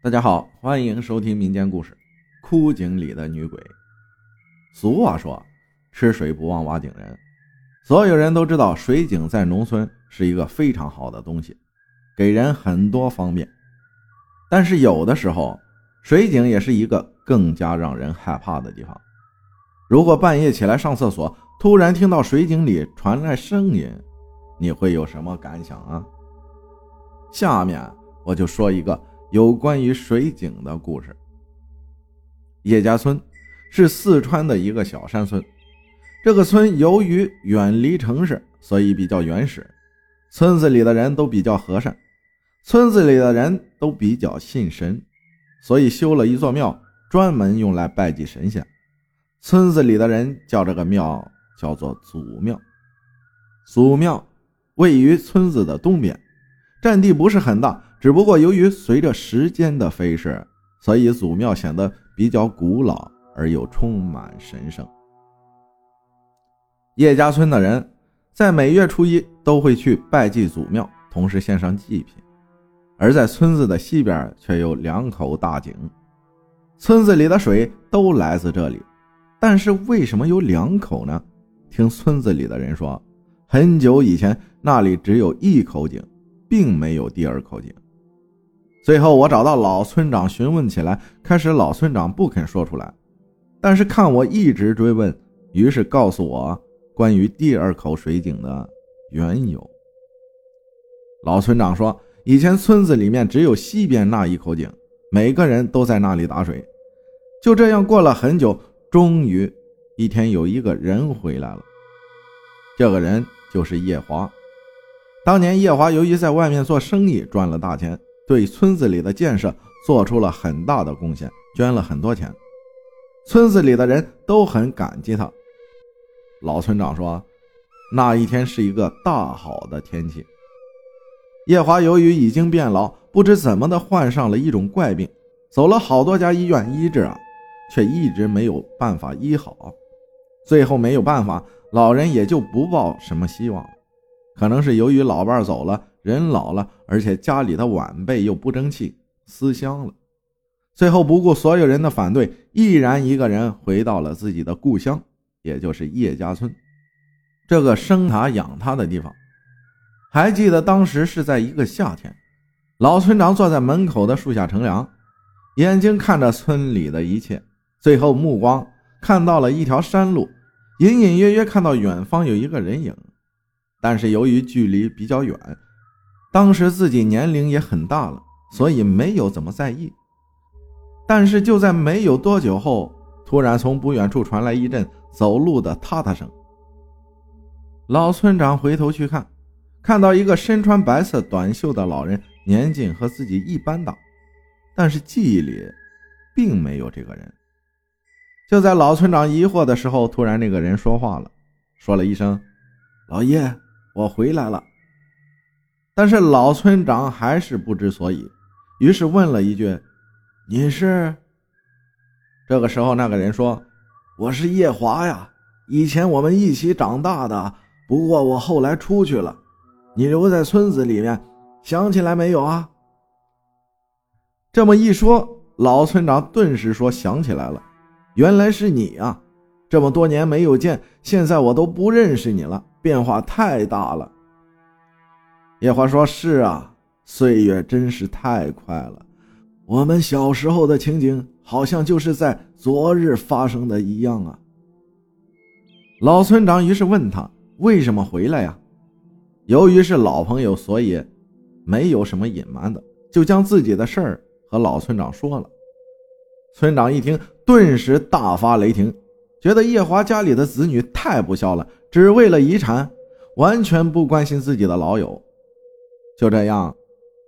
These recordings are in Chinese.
大家好，欢迎收听民间故事《枯井里的女鬼》。俗话说：“吃水不忘挖井人。”所有人都知道，水井在农村是一个非常好的东西，给人很多方便。但是有的时候，水井也是一个更加让人害怕的地方。如果半夜起来上厕所，突然听到水井里传来声音，你会有什么感想啊？下面我就说一个。有关于水井的故事。叶家村是四川的一个小山村，这个村由于远离城市，所以比较原始。村子里的人都比较和善，村子里的人都比较信神，所以修了一座庙，专门用来拜祭神仙。村子里的人叫这个庙叫做祖庙。祖庙位于村子的东边，占地不是很大。只不过由于随着时间的飞逝，所以祖庙显得比较古老而又充满神圣。叶家村的人在每月初一都会去拜祭祖庙，同时献上祭品。而在村子的西边却有两口大井，村子里的水都来自这里。但是为什么有两口呢？听村子里的人说，很久以前那里只有一口井，并没有第二口井。最后，我找到老村长询问起来，开始老村长不肯说出来，但是看我一直追问，于是告诉我关于第二口水井的缘由。老村长说，以前村子里面只有西边那一口井，每个人都在那里打水。就这样过了很久，终于一天有一个人回来了，这个人就是叶华。当年叶华由于在外面做生意赚了大钱。对村子里的建设做出了很大的贡献，捐了很多钱，村子里的人都很感激他。老村长说，那一天是一个大好的天气。叶华由于已经变老，不知怎么的患上了一种怪病，走了好多家医院医治啊，却一直没有办法医好。最后没有办法，老人也就不抱什么希望。可能是由于老伴走了。人老了，而且家里的晚辈又不争气，思乡了。最后不顾所有人的反对，毅然一个人回到了自己的故乡，也就是叶家村这个生他养他的地方。还记得当时是在一个夏天，老村长坐在门口的树下乘凉，眼睛看着村里的一切，最后目光看到了一条山路，隐隐约约看到远方有一个人影，但是由于距离比较远。当时自己年龄也很大了，所以没有怎么在意。但是就在没有多久后，突然从不远处传来一阵走路的踏踏声。老村长回头去看，看到一个身穿白色短袖的老人，年纪和自己一般大，但是记忆里并没有这个人。就在老村长疑惑的时候，突然那个人说话了，说了一声：“老爷，我回来了。”但是老村长还是不知所以，于是问了一句：“你是？”这个时候，那个人说：“我是叶华呀，以前我们一起长大的。不过我后来出去了，你留在村子里面，想起来没有啊？”这么一说，老村长顿时说：“想起来了，原来是你啊！这么多年没有见，现在我都不认识你了，变化太大了。”叶华说：“是啊，岁月真是太快了。我们小时候的情景，好像就是在昨日发生的一样啊。”老村长于是问他：“为什么回来呀？”由于是老朋友，所以没有什么隐瞒的，就将自己的事儿和老村长说了。村长一听，顿时大发雷霆，觉得叶华家里的子女太不孝了，只为了遗产，完全不关心自己的老友。就这样，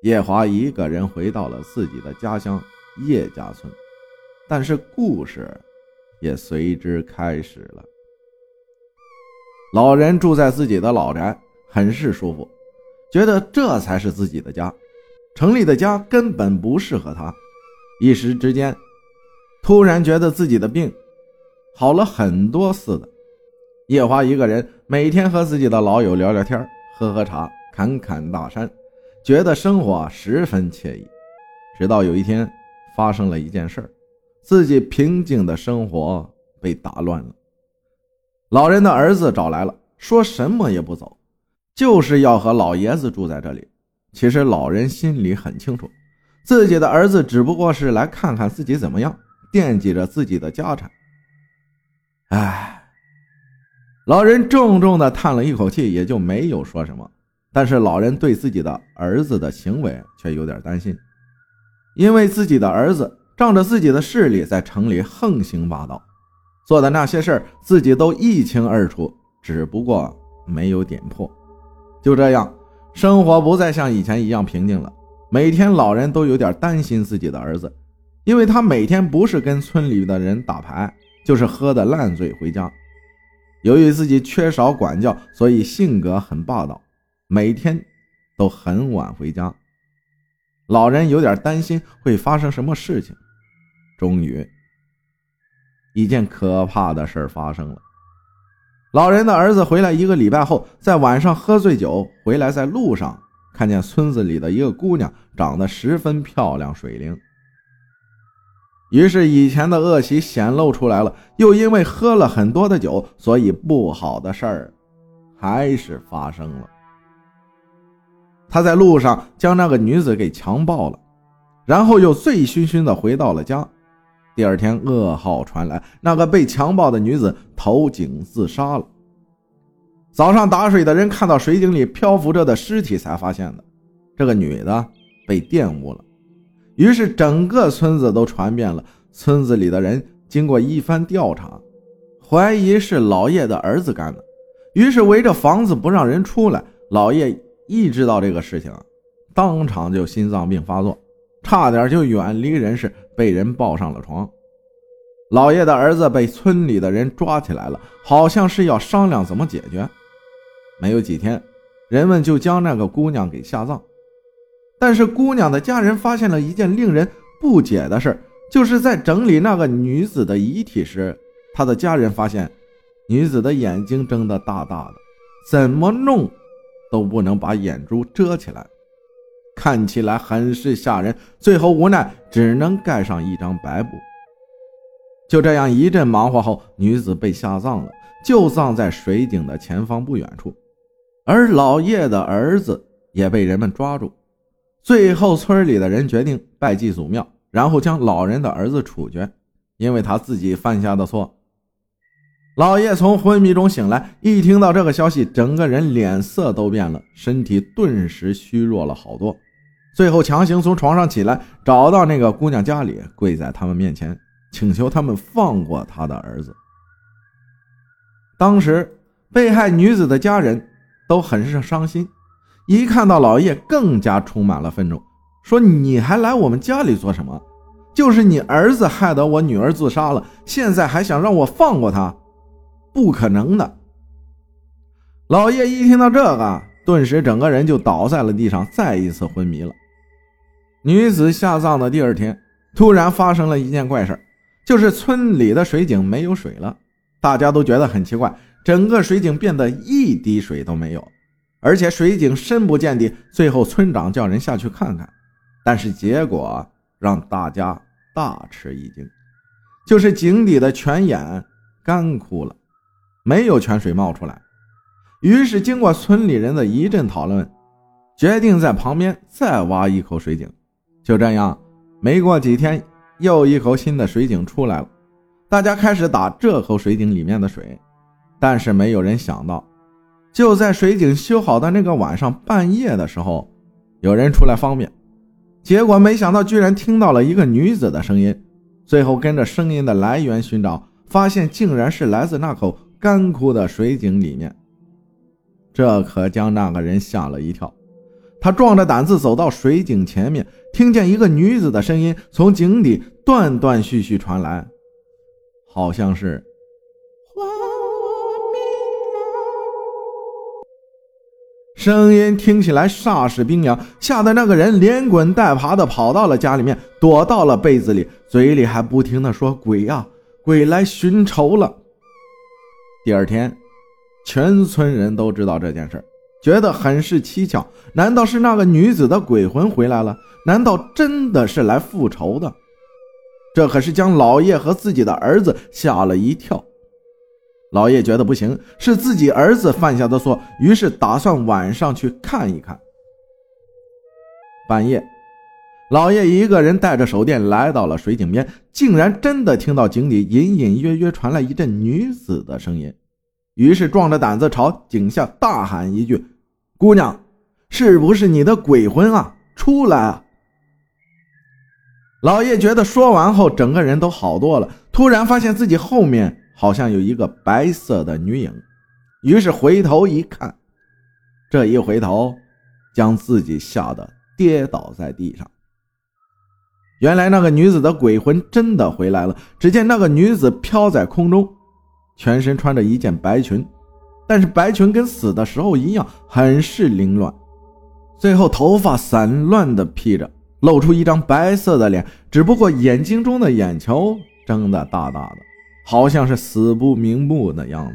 叶华一个人回到了自己的家乡叶家村，但是故事也随之开始了。老人住在自己的老宅，很是舒服，觉得这才是自己的家。城里的家根本不适合他。一时之间，突然觉得自己的病好了很多似的。叶华一个人每天和自己的老友聊聊天，喝喝茶，侃侃大山。觉得生活十分惬意，直到有一天，发生了一件事儿，自己平静的生活被打乱了。老人的儿子找来了，说什么也不走，就是要和老爷子住在这里。其实老人心里很清楚，自己的儿子只不过是来看看自己怎么样，惦记着自己的家产。唉，老人重重的叹了一口气，也就没有说什么。但是老人对自己的儿子的行为却有点担心，因为自己的儿子仗着自己的势力在城里横行霸道，做的那些事儿自己都一清二楚，只不过没有点破。就这样，生活不再像以前一样平静了。每天老人都有点担心自己的儿子，因为他每天不是跟村里的人打牌，就是喝的烂醉回家。由于自己缺少管教，所以性格很霸道。每天都很晚回家，老人有点担心会发生什么事情。终于，一件可怕的事发生了。老人的儿子回来一个礼拜后，在晚上喝醉酒回来，在路上看见村子里的一个姑娘长得十分漂亮水灵。于是以前的恶习显露出来了，又因为喝了很多的酒，所以不好的事儿还是发生了。他在路上将那个女子给强暴了，然后又醉醺醺的回到了家。第二天，噩耗传来，那个被强暴的女子投井自杀了。早上打水的人看到水井里漂浮着的尸体，才发现的，这个女的被玷污了。于是整个村子都传遍了。村子里的人经过一番调查，怀疑是老叶的儿子干的，于是围着房子不让人出来。老叶。一知道这个事情，当场就心脏病发作，差点就远离人世，被人抱上了床。老爷的儿子被村里的人抓起来了，好像是要商量怎么解决。没有几天，人们就将那个姑娘给下葬。但是姑娘的家人发现了一件令人不解的事，就是在整理那个女子的遗体时，他的家人发现女子的眼睛睁得大大的，怎么弄？都不能把眼珠遮起来，看起来很是吓人。最后无奈只能盖上一张白布。就这样一阵忙活后，女子被下葬了，就葬在水井的前方不远处。而老叶的儿子也被人们抓住。最后，村里的人决定拜祭祖庙，然后将老人的儿子处决，因为他自己犯下的错。老叶从昏迷中醒来，一听到这个消息，整个人脸色都变了，身体顿时虚弱了好多。最后强行从床上起来，找到那个姑娘家里，跪在他们面前，请求他们放过他的儿子。当时被害女子的家人都很是伤心，一看到老叶，更加充满了愤怒，说：“你还来我们家里做什么？就是你儿子害得我女儿自杀了，现在还想让我放过他？”不可能的！老叶一听到这个，顿时整个人就倒在了地上，再一次昏迷了。女子下葬的第二天，突然发生了一件怪事就是村里的水井没有水了。大家都觉得很奇怪，整个水井变得一滴水都没有，而且水井深不见底。最后村长叫人下去看看，但是结果让大家大吃一惊，就是井底的泉眼干枯了。没有泉水冒出来，于是经过村里人的一阵讨论，决定在旁边再挖一口水井。就这样，没过几天，又一口新的水井出来了。大家开始打这口水井里面的水，但是没有人想到，就在水井修好的那个晚上半夜的时候，有人出来方便，结果没想到居然听到了一个女子的声音。最后跟着声音的来源寻找，发现竟然是来自那口。干枯的水井里面，这可将那个人吓了一跳。他壮着胆子走到水井前面，听见一个女子的声音从井底断断续续传来，好像是“还我命声音听起来煞是冰凉，吓得那个人连滚带爬的跑到了家里面，躲到了被子里，嘴里还不停的说：“鬼呀，鬼来寻仇了。”第二天，全村人都知道这件事觉得很是蹊跷。难道是那个女子的鬼魂回来了？难道真的是来复仇的？这可是将老叶和自己的儿子吓了一跳。老叶觉得不行，是自己儿子犯下的错，于是打算晚上去看一看。半夜，老叶一个人带着手电来到了水井边，竟然真的听到井里隐隐约约传来一阵女子的声音，于是壮着胆子朝井下大喊一句：“姑娘，是不是你的鬼魂啊？出来啊！”老叶觉得说完后，整个人都好多了，突然发现自己后面。好像有一个白色的女影，于是回头一看，这一回头，将自己吓得跌倒在地上。原来那个女子的鬼魂真的回来了。只见那个女子飘在空中，全身穿着一件白裙，但是白裙跟死的时候一样，很是凌乱。最后头发散乱的披着，露出一张白色的脸，只不过眼睛中的眼球睁得大大的。好像是死不瞑目的样子。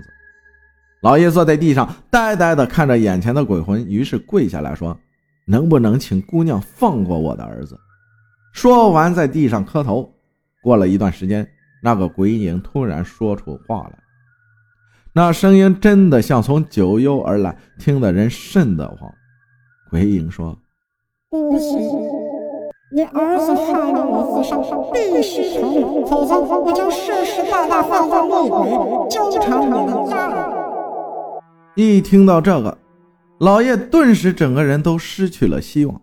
老爷坐在地上，呆呆地看着眼前的鬼魂，于是跪下来说：“能不能请姑娘放过我的儿子？”说完，在地上磕头。过了一段时间，那个鬼影突然说出话来，那声音真的像从九幽而来，听得人瘆得慌。鬼影说：“不行。”你儿子害了我父上，必须偿命，否则我就世世代代放放厉鬼，纠缠你们家人。一听到这个，老叶顿时整个人都失去了希望，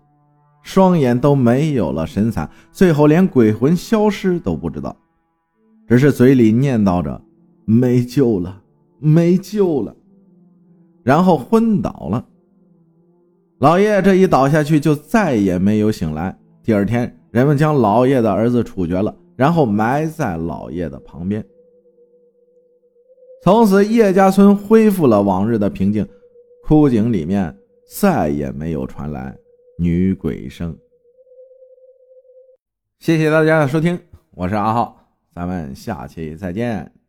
双眼都没有了神采，最后连鬼魂消失都不知道，只是嘴里念叨着“没救了，没救了”，然后昏倒了。老叶这一倒下去，就再也没有醒来。第二天，人们将老叶的儿子处决了，然后埋在老叶的旁边。从此，叶家村恢复了往日的平静，枯井里面再也没有传来女鬼声。谢谢大家的收听，我是阿浩，咱们下期再见。